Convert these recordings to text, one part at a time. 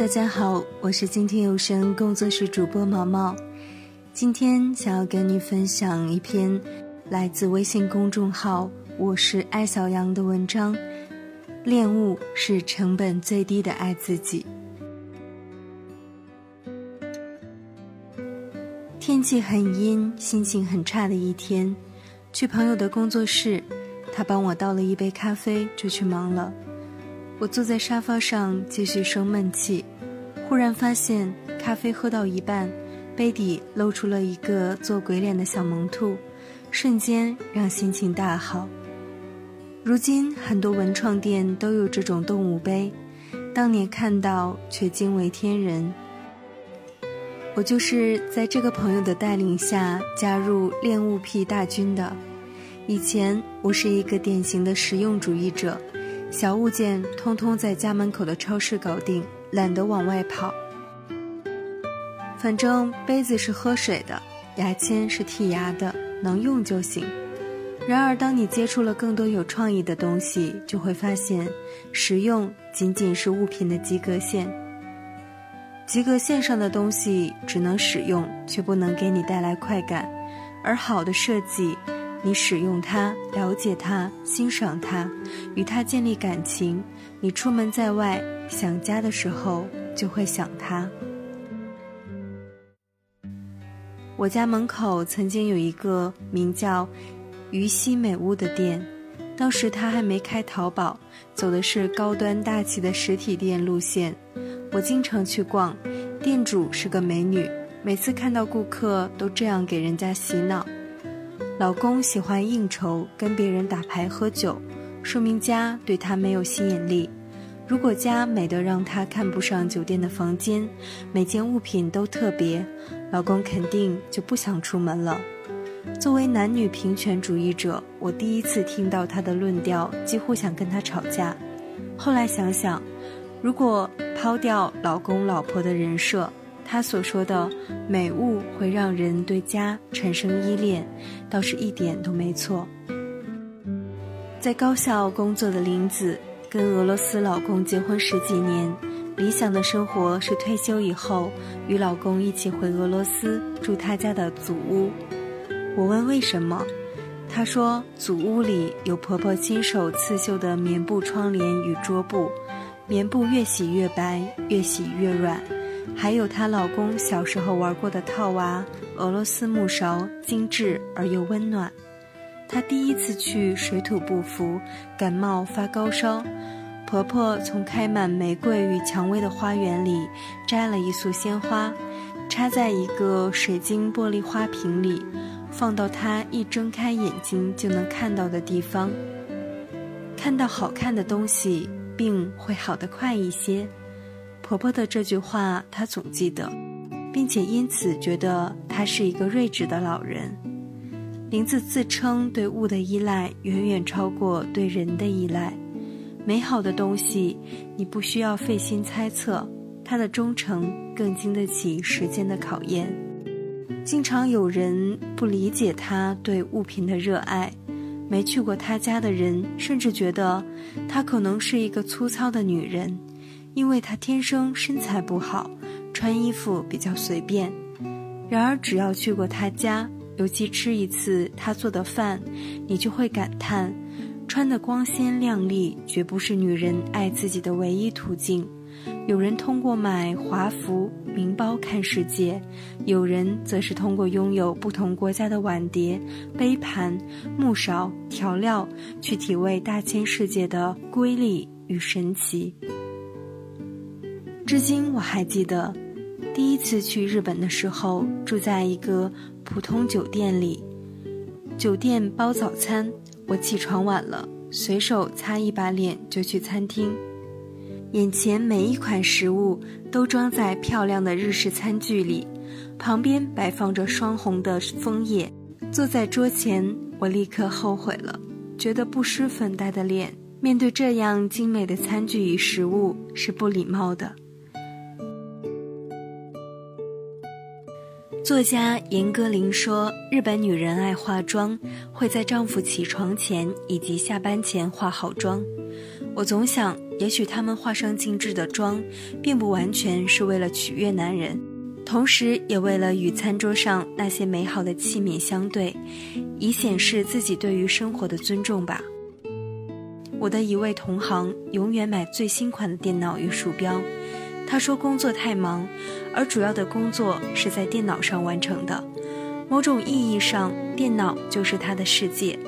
大家好，我是今天有声工作室主播毛毛。今天想要跟你分享一篇来自微信公众号“我是爱小羊”的文章。恋物是成本最低的爱自己。天气很阴，心情很差的一天，去朋友的工作室，他帮我倒了一杯咖啡，就去忙了。我坐在沙发上继续生闷气，忽然发现咖啡喝到一半，杯底露出了一个做鬼脸的小萌兔，瞬间让心情大好。如今很多文创店都有这种动物杯，当年看到却惊为天人。我就是在这个朋友的带领下加入恋物癖大军的。以前我是一个典型的实用主义者。小物件通通在家门口的超市搞定，懒得往外跑。反正杯子是喝水的，牙签是剔牙的，能用就行。然而，当你接触了更多有创意的东西，就会发现，实用仅仅是物品的及格线。及格线上的东西只能使用，却不能给你带来快感。而好的设计。你使用它，了解它，欣赏它，与它建立感情。你出门在外想家的时候，就会想它。我家门口曾经有一个名叫“于西美屋”的店，当时它还没开淘宝，走的是高端大气的实体店路线。我经常去逛，店主是个美女，每次看到顾客都这样给人家洗脑。老公喜欢应酬，跟别人打牌喝酒，说明家对他没有吸引力。如果家美得让他看不上酒店的房间，每件物品都特别，老公肯定就不想出门了。作为男女平权主义者，我第一次听到他的论调，几乎想跟他吵架。后来想想，如果抛掉老公老婆的人设，他所说的美物会让人对家产生依恋，倒是一点都没错。在高校工作的林子，跟俄罗斯老公结婚十几年，理想的生活是退休以后与老公一起回俄罗斯住他家的祖屋。我问为什么，他说祖屋里有婆婆亲手刺绣的棉布窗帘与桌布，棉布越洗越白，越洗越软。还有她老公小时候玩过的套娃、俄罗斯木勺，精致而又温暖。她第一次去水土不服，感冒发高烧，婆婆从开满玫瑰与蔷薇的花园里摘了一束鲜花，插在一个水晶玻璃花瓶里，放到她一睁开眼睛就能看到的地方。看到好看的东西，病会好得快一些。婆婆的这句话，她总记得，并且因此觉得她是一个睿智的老人。林子自称对物的依赖远远超过对人的依赖。美好的东西，你不需要费心猜测，它的忠诚更经得起时间的考验。经常有人不理解她对物品的热爱，没去过她家的人甚至觉得她可能是一个粗糙的女人。因为她天生身材不好，穿衣服比较随便。然而，只要去过她家，尤其吃一次她做的饭，你就会感叹：穿得光鲜亮丽，绝不是女人爱自己的唯一途径。有人通过买华服、名包看世界，有人则是通过拥有不同国家的碗碟、杯盘、木勺、调料，去体味大千世界的瑰丽与神奇。至今我还记得，第一次去日本的时候，住在一个普通酒店里。酒店包早餐，我起床晚了，随手擦一把脸就去餐厅。眼前每一款食物都装在漂亮的日式餐具里，旁边摆放着双红的枫叶。坐在桌前，我立刻后悔了，觉得不施粉黛的脸面对这样精美的餐具与食物是不礼貌的。作家严歌苓说：“日本女人爱化妆，会在丈夫起床前以及下班前化好妆。我总想，也许他们化上精致的妆，并不完全是为了取悦男人，同时也为了与餐桌上那些美好的器皿相对，以显示自己对于生活的尊重吧。我的一位同行永远买最新款的电脑与鼠标，他说工作太忙，而主要的工作是在电脑上完成的。某种意义上，电脑就是他的世界。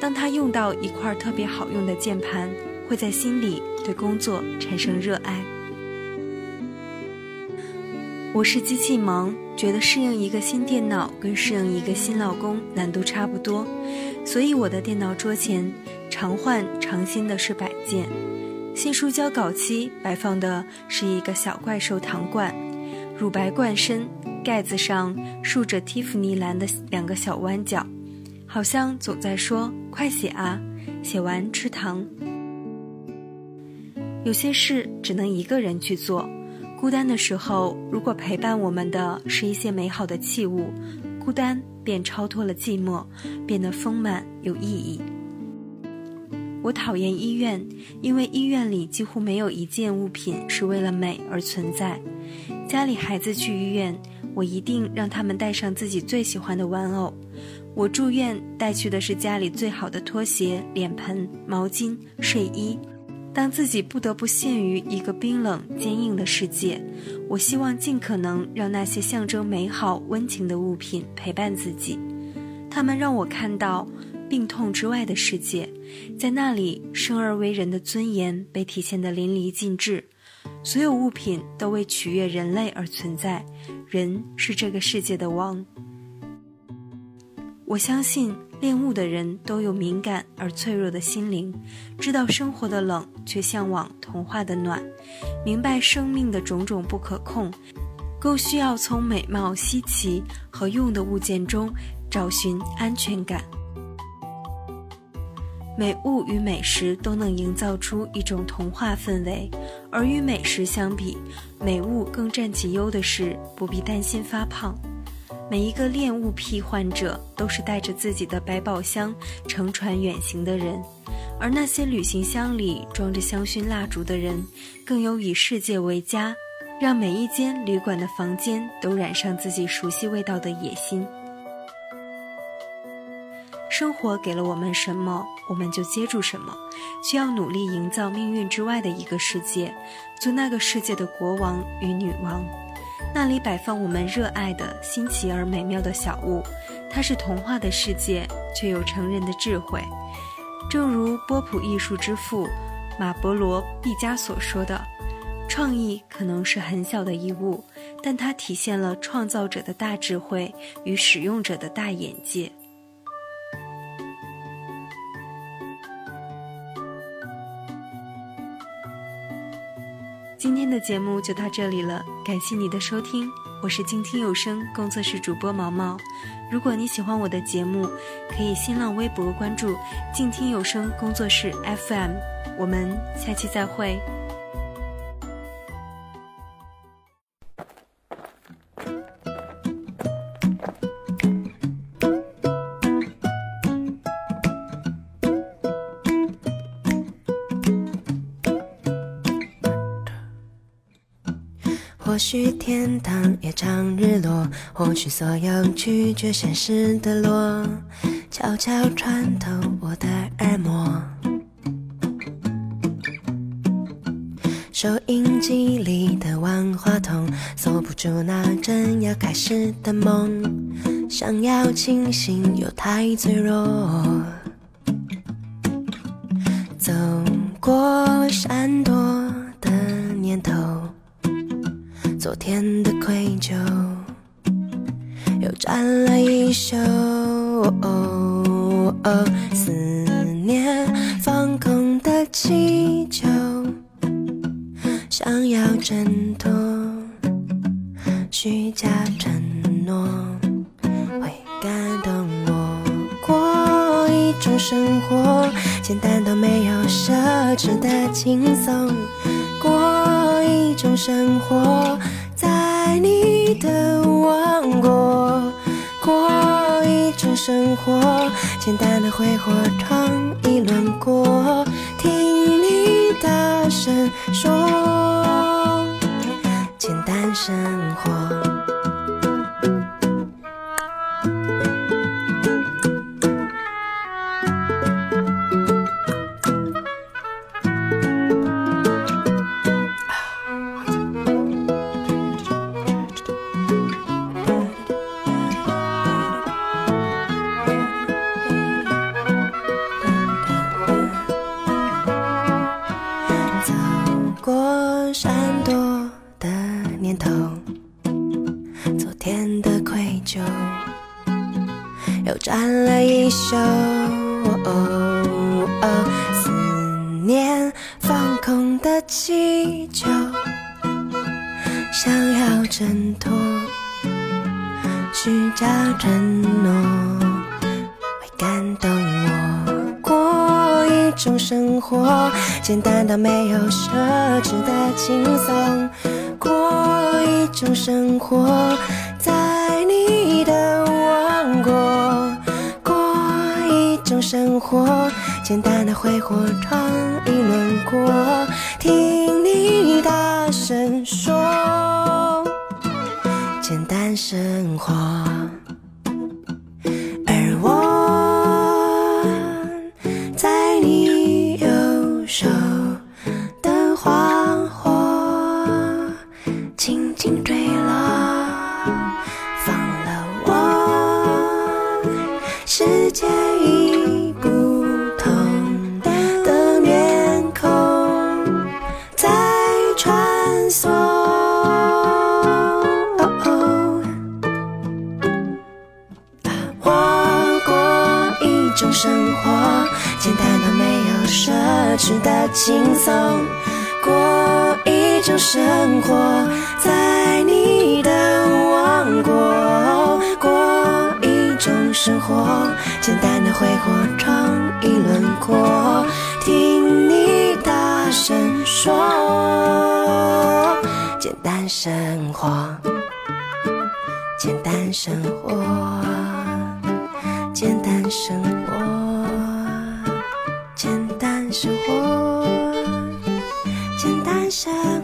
当他用到一块特别好用的键盘。会在心里对工作产生热爱。我是机器盲，觉得适应一个新电脑跟适应一个新老公难度差不多，所以我的电脑桌前常换常新的是摆件。新书交稿期摆放的是一个小怪兽糖罐，乳白罐身，盖子上竖着蒂芙尼蓝的两个小弯角，好像总在说：“快写啊，写完吃糖。”有些事只能一个人去做，孤单的时候，如果陪伴我们的是一些美好的器物，孤单便超脱了寂寞，变得丰满有意义。我讨厌医院，因为医院里几乎没有一件物品是为了美而存在。家里孩子去医院，我一定让他们带上自己最喜欢的玩偶。我住院带去的是家里最好的拖鞋、脸盆、毛巾、睡衣。当自己不得不陷于一个冰冷坚硬的世界，我希望尽可能让那些象征美好温情的物品陪伴自己。他们让我看到病痛之外的世界，在那里生而为人的尊严被体现得淋漓尽致。所有物品都为取悦人类而存在，人是这个世界的王。我相信。恋物的人都有敏感而脆弱的心灵，知道生活的冷，却向往童话的暖，明白生命的种种不可控，更需要从美貌、稀奇和用的物件中找寻安全感。美物与美食都能营造出一种童话氛围，而与美食相比，美物更占其优的是不必担心发胖。每一个恋物癖患者都是带着自己的百宝箱乘船远行的人，而那些旅行箱里装着香薰蜡烛的人，更有以世界为家，让每一间旅馆的房间都染上自己熟悉味道的野心。生活给了我们什么，我们就接住什么，需要努力营造命运之外的一个世界，做那个世界的国王与女王。那里摆放我们热爱的新奇而美妙的小物，它是童话的世界，却有成人的智慧。正如波普艺术之父马伯罗·毕加索说的：“创意可能是很小的一物，但它体现了创造者的大智慧与使用者的大眼界。”的节目就到这里了，感谢你的收听，我是静听有声工作室主播毛毛。如果你喜欢我的节目，可以新浪微博关注静听有声工作室 FM，我们下期再会。许天堂也常日落，或许所有拒绝现实的落，悄悄穿透我的耳膜。收音机里的万花筒，锁不住那正要开始的梦，想要清醒又太脆弱。走过闪躲的念头。昨天的愧疚又占了一宿，思念放空的气球，想要挣脱虚假承诺，会感动我。过一种生活，简单到没有奢侈的轻松。种生活。在你的王国过一种生活，简单的挥霍，尝一轮过，听你大。声说，简单生活。手哦哦思念放空的气球想要挣脱虚假承诺会感动我过一种生活简单到没有奢侈的轻松过一种生活在活，简单的挥霍创意轮廓，听你大声说，简单生活。生活简单到没有奢侈的轻松过一种生活，在你的王国过一种生活，简单的挥霍创意轮廓，听你大声说，简单生活，简单生活，简单生活，简单生活。生活，简